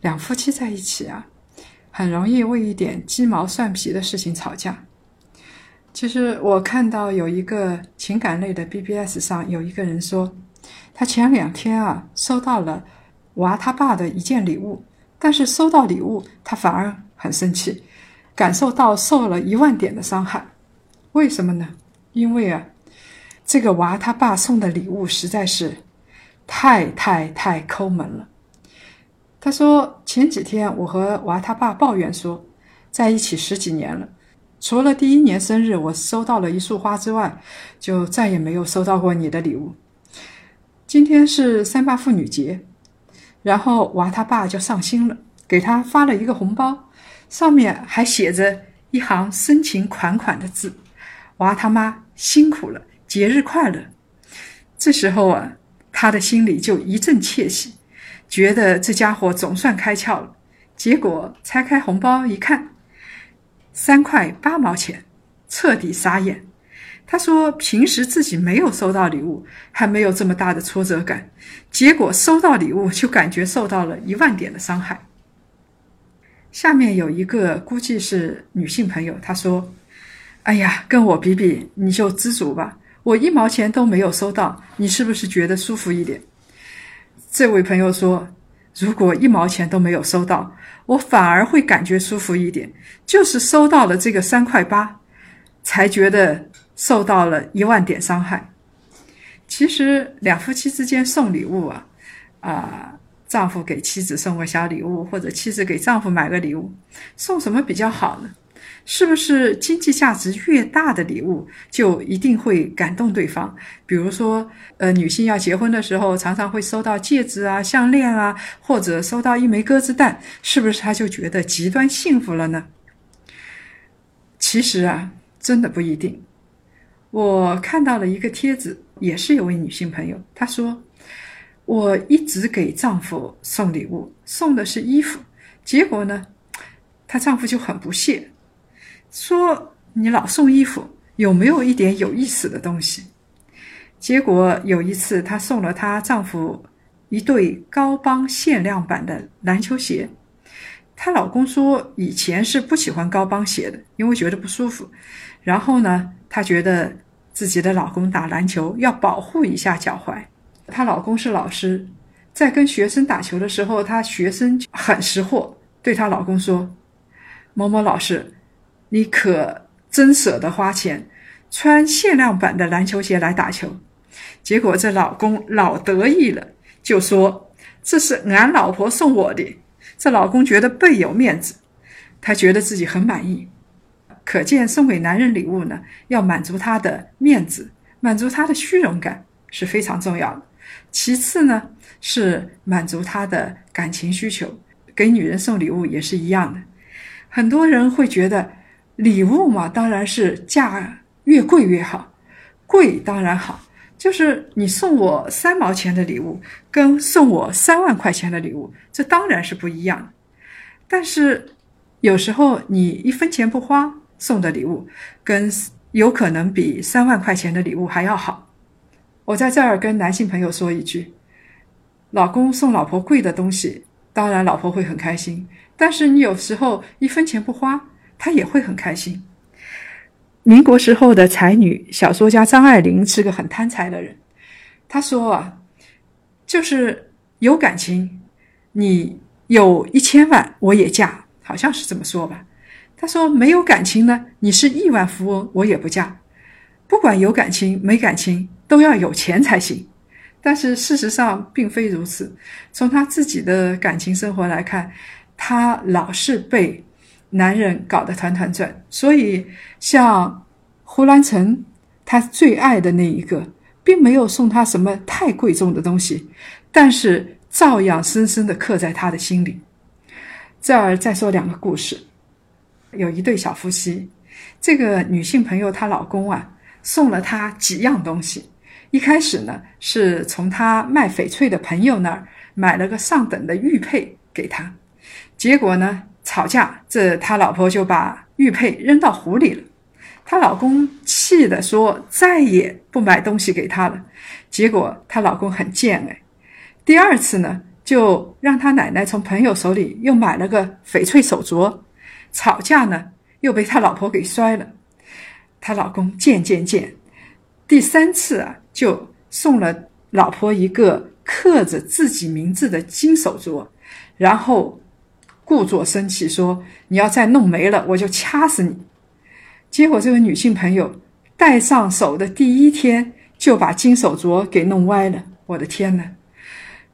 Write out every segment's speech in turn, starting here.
两夫妻在一起啊，很容易为一点鸡毛蒜皮的事情吵架。其实我看到有一个情感类的 BBS 上有一个人说，他前两天啊收到了娃他爸的一件礼物，但是收到礼物他反而很生气，感受到受了一万点的伤害。为什么呢？因为啊，这个娃他爸送的礼物实在是太太太抠门了。他说：“前几天我和娃他爸抱怨说，在一起十几年了，除了第一年生日我收到了一束花之外，就再也没有收到过你的礼物。今天是三八妇女节，然后娃他爸就上心了，给他发了一个红包，上面还写着一行深情款款的字：‘娃他妈辛苦了，节日快乐。’这时候啊，他的心里就一阵窃喜。”觉得这家伙总算开窍了，结果拆开红包一看，三块八毛钱，彻底傻眼。他说平时自己没有收到礼物，还没有这么大的挫折感，结果收到礼物就感觉受到了一万点的伤害。下面有一个估计是女性朋友，她说：“哎呀，跟我比比，你就知足吧，我一毛钱都没有收到，你是不是觉得舒服一点？”这位朋友说：“如果一毛钱都没有收到，我反而会感觉舒服一点。就是收到了这个三块八，才觉得受到了一万点伤害。其实两夫妻之间送礼物啊，啊，丈夫给妻子送个小礼物，或者妻子给丈夫买个礼物，送什么比较好呢？”是不是经济价值越大的礼物就一定会感动对方？比如说，呃，女性要结婚的时候，常常会收到戒指啊、项链啊，或者收到一枚鸽子蛋，是不是她就觉得极端幸福了呢？其实啊，真的不一定。我看到了一个帖子，也是有位女性朋友，她说：“我一直给丈夫送礼物，送的是衣服，结果呢，她丈夫就很不屑。”说你老送衣服，有没有一点有意思的东西？结果有一次，她送了她丈夫一对高帮限量版的篮球鞋。她老公说以前是不喜欢高帮鞋的，因为觉得不舒服。然后呢，她觉得自己的老公打篮球要保护一下脚踝。她老公是老师，在跟学生打球的时候，她学生很识货，对她老公说：“某某老师。”你可真舍得花钱穿限量版的篮球鞋来打球？结果这老公老得意了，就说这是俺老婆送我的。这老公觉得倍有面子，他觉得自己很满意。可见送给男人礼物呢，要满足他的面子，满足他的虚荣感是非常重要的。其次呢，是满足他的感情需求。给女人送礼物也是一样的。很多人会觉得。礼物嘛，当然是价越贵越好，贵当然好。就是你送我三毛钱的礼物，跟送我三万块钱的礼物，这当然是不一样。但是有时候你一分钱不花送的礼物，跟有可能比三万块钱的礼物还要好。我在这儿跟男性朋友说一句：老公送老婆贵的东西，当然老婆会很开心。但是你有时候一分钱不花。他也会很开心。民国时候的才女小说家张爱玲是个很贪财的人。她说啊，就是有感情，你有一千万我也嫁，好像是这么说吧。她说没有感情呢，你是亿万富翁我也不嫁。不管有感情没感情，都要有钱才行。但是事实上并非如此。从她自己的感情生活来看，她老是被。男人搞得团团转，所以像胡兰成，他最爱的那一个，并没有送他什么太贵重的东西，但是照样深深的刻在他的心里。这儿再说两个故事。有一对小夫妻，这个女性朋友她老公啊送了她几样东西。一开始呢是从她卖翡翠的朋友那儿买了个上等的玉佩给她，结果呢吵架，这他老婆就把玉佩扔到湖里了。她老公气的说再也不买东西给她了。结果她老公很贱哎，第二次呢就让她奶奶从朋友手里又买了个翡翠手镯。吵架呢，又被他老婆给摔了。他老公贱贱贱，第三次啊，就送了老婆一个刻着自己名字的金手镯，然后故作生气说：“你要再弄没了，我就掐死你。”结果这个女性朋友戴上手的第一天就把金手镯给弄歪了。我的天呐！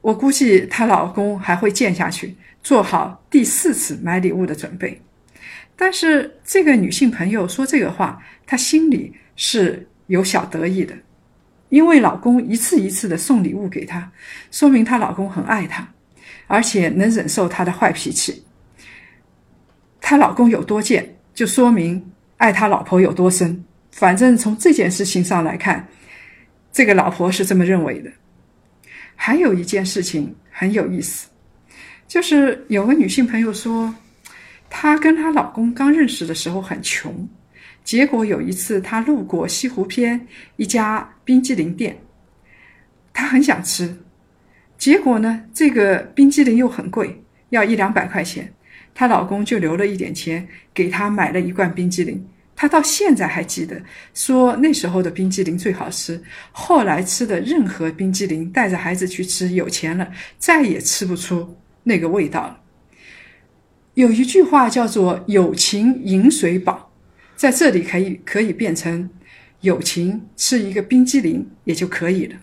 我估计她老公还会贱下去，做好第四次买礼物的准备。但是这个女性朋友说这个话，她心里是有小得意的，因为老公一次一次的送礼物给她，说明她老公很爱她，而且能忍受她的坏脾气。她老公有多贱，就说明爱他老婆有多深。反正从这件事情上来看，这个老婆是这么认为的。还有一件事情很有意思，就是有个女性朋友说。她跟她老公刚认识的时候很穷，结果有一次她路过西湖边一家冰激凌店，她很想吃，结果呢，这个冰激凌又很贵，要一两百块钱，她老公就留了一点钱给她买了一罐冰激凌。她到现在还记得，说那时候的冰激凌最好吃，后来吃的任何冰激凌，带着孩子去吃，有钱了再也吃不出那个味道了。有一句话叫做“友情饮水饱”，在这里可以可以变成友情吃一个冰激凌也就可以了。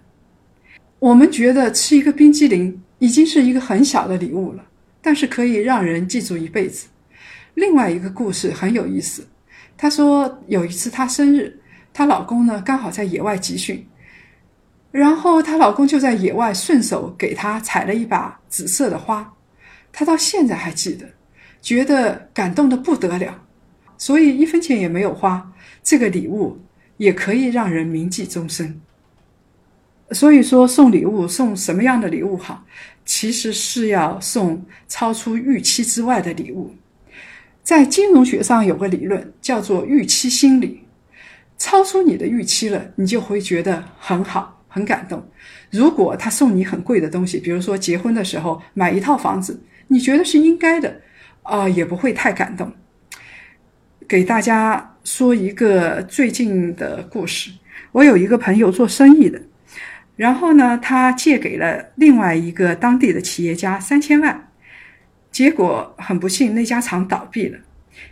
我们觉得吃一个冰激凌已经是一个很小的礼物了，但是可以让人记住一辈子。另外一个故事很有意思，她说有一次她生日，她老公呢刚好在野外集训，然后她老公就在野外顺手给她采了一把紫色的花，她到现在还记得。觉得感动的不得了，所以一分钱也没有花，这个礼物也可以让人铭记终身。所以说送礼物送什么样的礼物好，其实是要送超出预期之外的礼物。在金融学上有个理论叫做预期心理，超出你的预期了，你就会觉得很好很感动。如果他送你很贵的东西，比如说结婚的时候买一套房子，你觉得是应该的。啊，也不会太感动。给大家说一个最近的故事。我有一个朋友做生意的，然后呢，他借给了另外一个当地的企业家三千万，结果很不幸，那家厂倒闭了，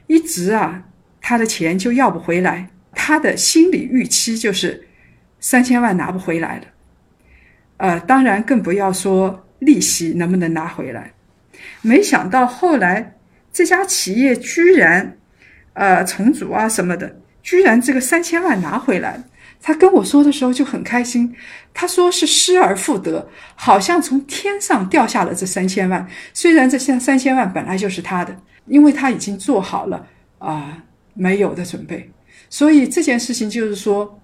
一直啊，他的钱就要不回来。他的心理预期就是三千万拿不回来了。呃，当然更不要说利息能不能拿回来。没想到后来。这家企业居然，呃，重组啊什么的，居然这个三千万拿回来了。他跟我说的时候就很开心，他说是失而复得，好像从天上掉下了这三千万。虽然这三三千万本来就是他的，因为他已经做好了啊没有的准备，所以这件事情就是说，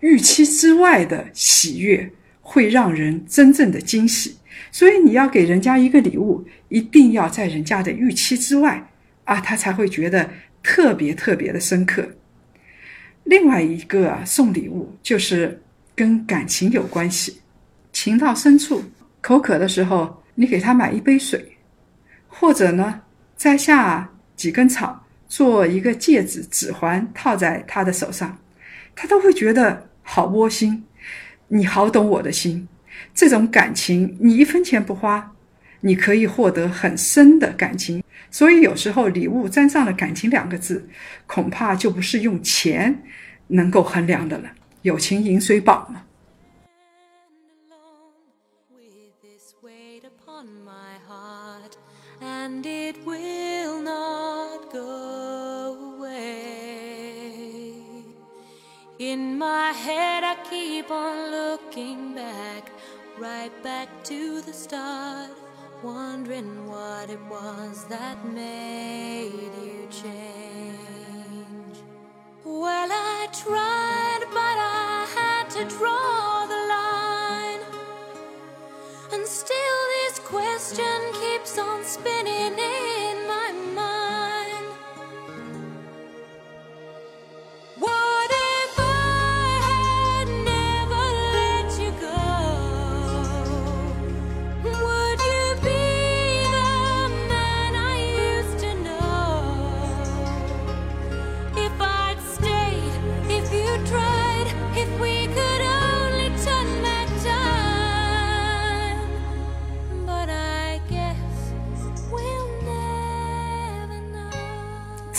预期之外的喜悦会让人真正的惊喜。所以你要给人家一个礼物，一定要在人家的预期之外啊，他才会觉得特别特别的深刻。另外一个，送礼物就是跟感情有关系，情到深处，口渴的时候，你给他买一杯水，或者呢，摘下几根草做一个戒指、指环套在他的手上，他都会觉得好窝心，你好懂我的心。这种感情，你一分钱不花，你可以获得很深的感情。所以有时候礼物沾上了“感情”两个字，恐怕就不是用钱能够衡量的了。友情饮水饱嘛。right back to the start wondering what it was that made you change. Well, I tried, but I had to draw the line. And still, this question keeps on spinning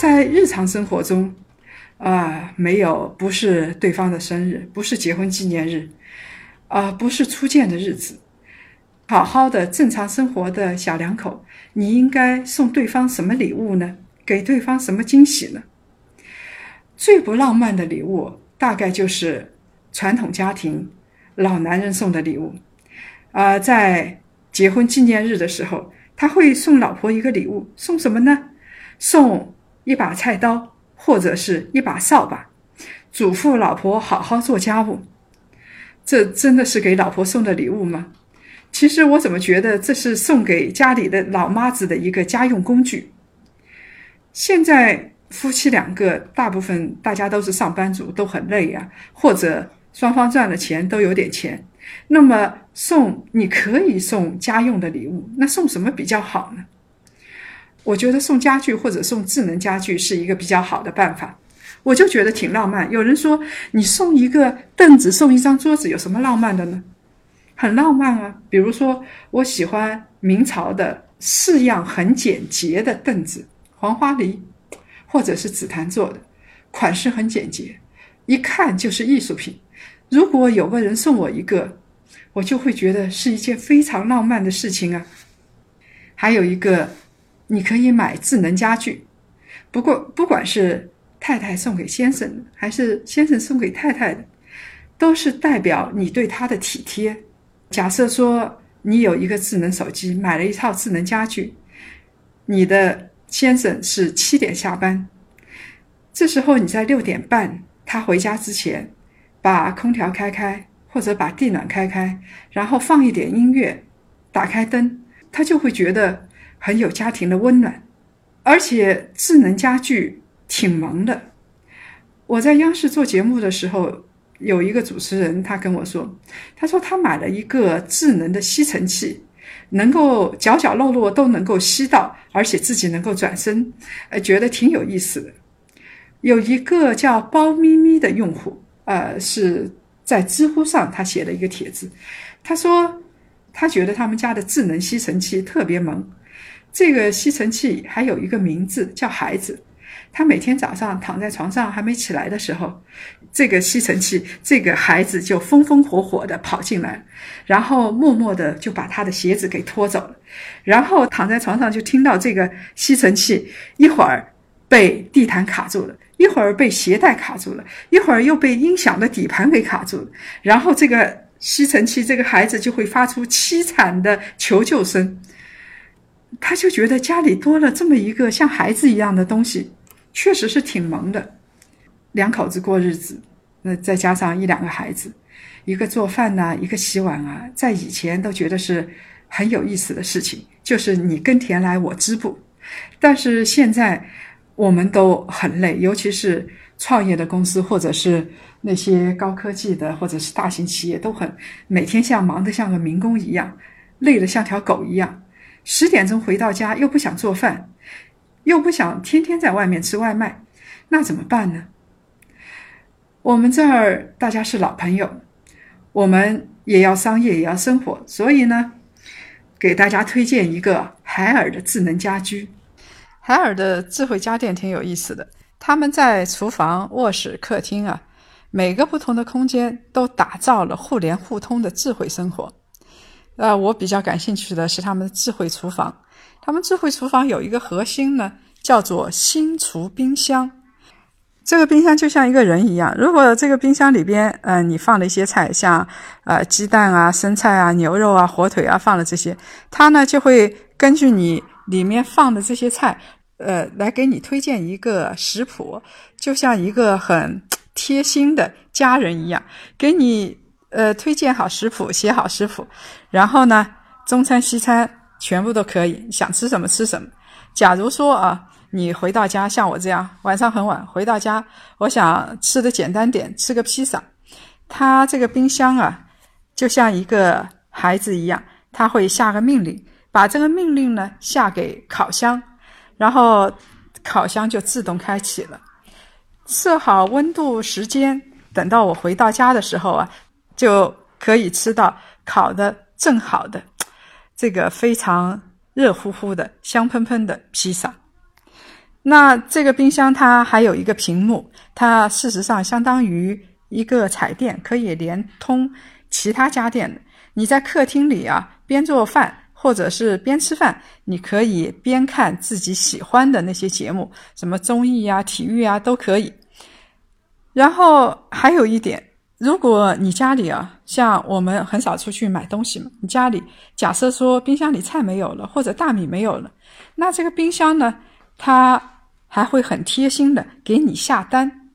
在日常生活中，啊、没有不是对方的生日，不是结婚纪念日，啊、不是初见的日子，好好的正常生活的小两口，你应该送对方什么礼物呢？给对方什么惊喜呢？最不浪漫的礼物，大概就是传统家庭老男人送的礼物。啊、在结婚纪念日的时候，他会送老婆一个礼物，送什么呢？送一把菜刀或者是一把扫把，嘱咐老婆好好做家务。这真的是给老婆送的礼物吗？其实我怎么觉得这是送给家里的老妈子的一个家用工具。现在夫妻两个大部分大家都是上班族，都很累呀、或者双方赚了钱都有点钱，那么送你可以送家用的礼物，那送什么比较好呢？我觉得送家具或者送智能家具是一个比较好的办法，我就觉得挺浪漫。有人说你送一个凳子、送一张桌子有什么浪漫的呢？很浪漫啊！比如说，我喜欢明朝的式样很简洁的凳子，黄花梨或者是紫檀做的，款式很简洁，一看就是艺术品。如果有个人送我一个，我就会觉得是一件非常浪漫的事情啊。还有一个，你可以买智能家具，不过不管是太太送给先生，还是先生送给太太的，都是代表你对他的体贴。假设说你有一个智能手机，买了一套智能家具，你的先生是七点下班，这时候你在六点半他回家之前，把空调开开或者把地暖开开，然后放一点音乐，打开灯，他就会觉得很有家庭的温暖。而且智能家具挺萌的。我在央视做节目的时候，有一个主持人他跟我说，他说他买了一个智能的吸尘器，能够角角落落都能够吸到，而且自己能够转身，呃，觉得挺有意思的。有一个叫包咪咪的用户，呃，是在知乎上他写了一个帖子，他说他觉得他们家的智能吸尘器特别萌，这个吸尘器还有一个名字叫孩子。他每天早上躺在床上还没起来的时候，这个吸尘器，这个孩子就风风火火的跑进来，然后默默的就把他的鞋子给拖走了，然后躺在床上就听到这个吸尘器一会儿被地毯卡住了，一会儿被鞋带卡住了，一会儿又被音响的底盘给卡住了，然后这个吸尘器这个孩子就会发出凄惨的求救声，他就觉得家里多了这么一个像孩子一样的东西。确实是挺萌的，两口子过日子，那再加上一两个孩子，一个做饭呐、一个洗碗啊，在以前都觉得是很有意思的事情，就是你耕田来我织布。但是现在我们都很累，尤其是创业的公司或者是那些高科技的或者是大型企业，都很每天像忙得像个民工一样，累得像条狗一样。十点钟回到家又不想做饭。又不想天天在外面吃外卖，那怎么办呢？我们这儿大家是老朋友，我们也要商业也要生活，所以呢，给大家推荐一个海尔的智能家居。海尔的智慧家电挺有意思的，他们在厨房、卧室、客厅啊，每个不同的空间都打造了互联互通的智慧生活。呃，我比较感兴趣的是他们的智慧厨房。他们智慧厨房有一个核心呢，叫做星厨冰箱。这个冰箱就像一个人一样，如果这个冰箱里边，呃，你放了一些菜，像呃鸡蛋啊、生菜啊、牛肉啊、火腿啊，放了这些，它呢就会根据你里面放的这些菜，呃，来给你推荐一个食谱，就像一个很贴心的家人一样，给你呃推荐好食谱，写好食谱，然后呢，中餐西餐全部都可以，想吃什么吃什么。假如说啊。你回到家，像我这样晚上很晚回到家，我想吃的简单点，吃个披萨。他这个冰箱啊，就像一个孩子一样，他会下个命令，把这个命令呢下给烤箱，然后烤箱就自动开启了，设好温度时间，等到我回到家的时候啊，就可以吃到烤的正好的，这个非常热乎乎的、香喷喷的披萨。那这个冰箱它还有一个屏幕，它事实上相当于一个彩电，可以连通其他家电的。你在客厅里啊，边做饭或者是边吃饭，你可以边看自己喜欢的那些节目，什么综艺啊、体育啊都可以。然后还有一点，如果你家里啊，像我们很少出去买东西嘛，你家里假设说冰箱里菜没有了，或者大米没有了，那这个冰箱呢？它还会很贴心的给你下单，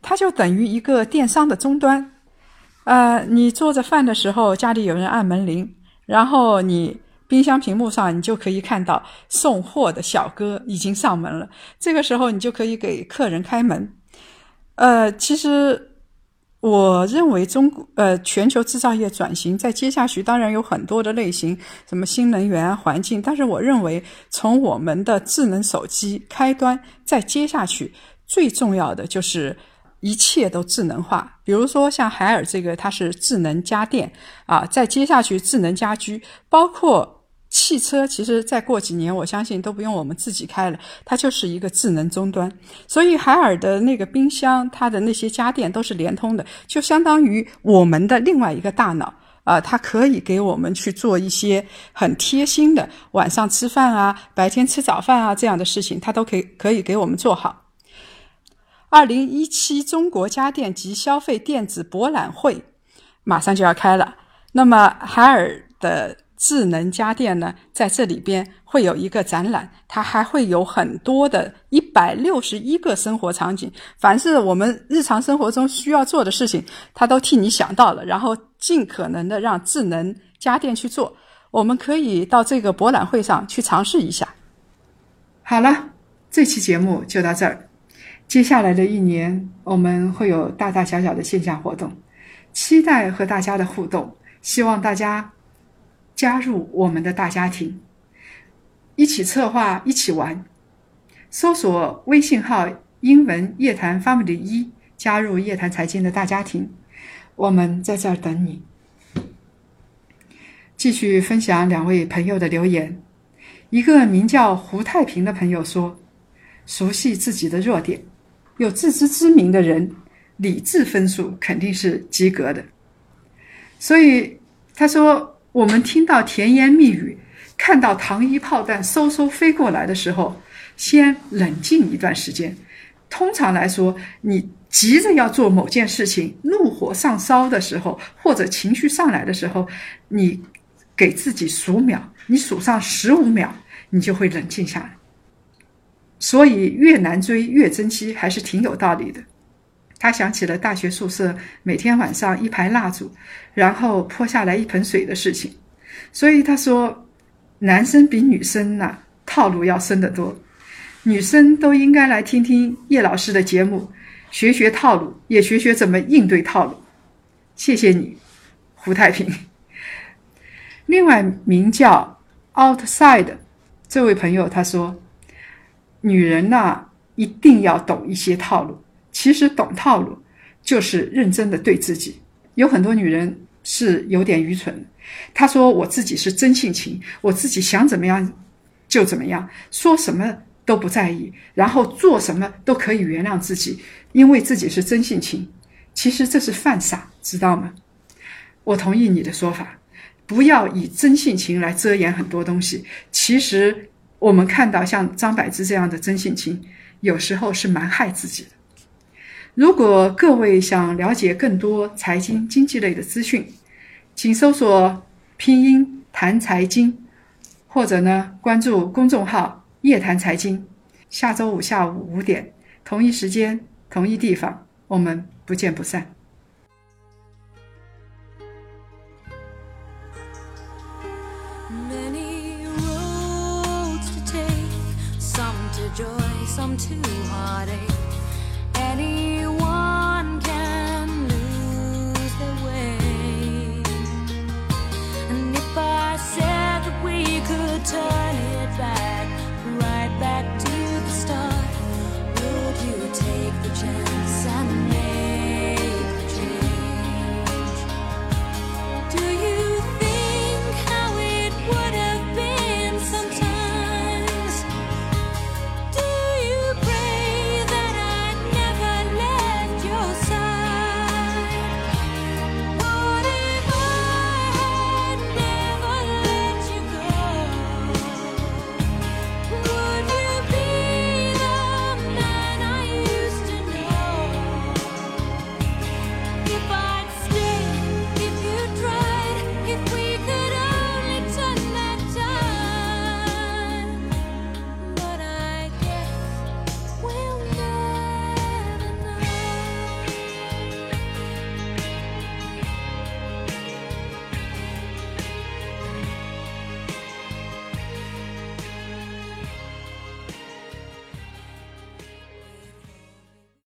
它就等于一个电商的终端。呃，你做着饭的时候，家里有人按门铃，然后你冰箱屏幕上你就可以看到送货的小哥已经上门了。这个时候你就可以给客人开门。呃，其实。我认为中国呃全球制造业转型在接下去当然有很多的类型，什么新能源、环境，但是我认为从我们的智能手机开端再接下去，最重要的就是一切都智能化。比如说像海尔这个，它是智能家电啊，再接下去智能家居，包括。汽车其实再过几年，我相信都不用我们自己开了，它就是一个智能终端。所以海尔的那个冰箱，它的那些家电都是连通的，就相当于我们的另外一个大脑啊，它可以给我们去做一些很贴心的晚上吃饭啊、白天吃早饭啊这样的事情，它都可以可以给我们做好。二零一七中国家电及消费电子博览会马上就要开了，那么海尔的。智能家电呢，在这里边会有一个展览，它还会有很多的一百六十一个生活场景，凡是我们日常生活中需要做的事情，它都替你想到了，然后尽可能的让智能家电去做。我们可以到这个博览会上去尝试一下。好了，这期节目就到这儿。接下来的一年，我们会有大大小小的线下活动，期待和大家的互动，希望大家。加入我们的大家庭，一起策划，一起玩。搜索微信号“英文夜谈 Family 一”，加入夜谈财经的大家庭。我们在这儿等你。继续分享两位朋友的留言。一个名叫胡太平的朋友说：“熟悉自己的弱点，有自知之明的人，理智分数肯定是及格的。”所以他说。我们听到甜言蜜语，看到糖衣炮弹嗖嗖飞过来的时候，先冷静一段时间。通常来说，你急着要做某件事情，怒火上烧的时候，或者情绪上来的时候，你给自己数秒，你数上十五秒，你就会冷静下来。所以，越难追越珍惜，还是挺有道理的。他想起了大学宿舍每天晚上一排蜡烛，然后泼下来一盆水的事情，所以他说，男生比女生呐套路要深得多，女生都应该来听听叶老师的节目，学学套路，也学学怎么应对套路。谢谢你，胡太平。另外，名叫 Outside 这位朋友他说，女人呐一定要懂一些套路。其实懂套路，就是认真的对自己。有很多女人是有点愚蠢。她说：“我自己是真性情，我自己想怎么样就怎么样，说什么都不在意，然后做什么都可以原谅自己，因为自己是真性情。”其实这是犯傻，知道吗？我同意你的说法，不要以真性情来遮掩很多东西。其实我们看到像张柏芝这样的真性情，有时候是蛮害自己的。如果各位想了解更多财经经济类的资讯，请搜索拼音谈财经，或者呢关注公众号夜谈财经。下周五下午五点，同一时间，同一地方，我们不见不散。Joy, some to heartache. any.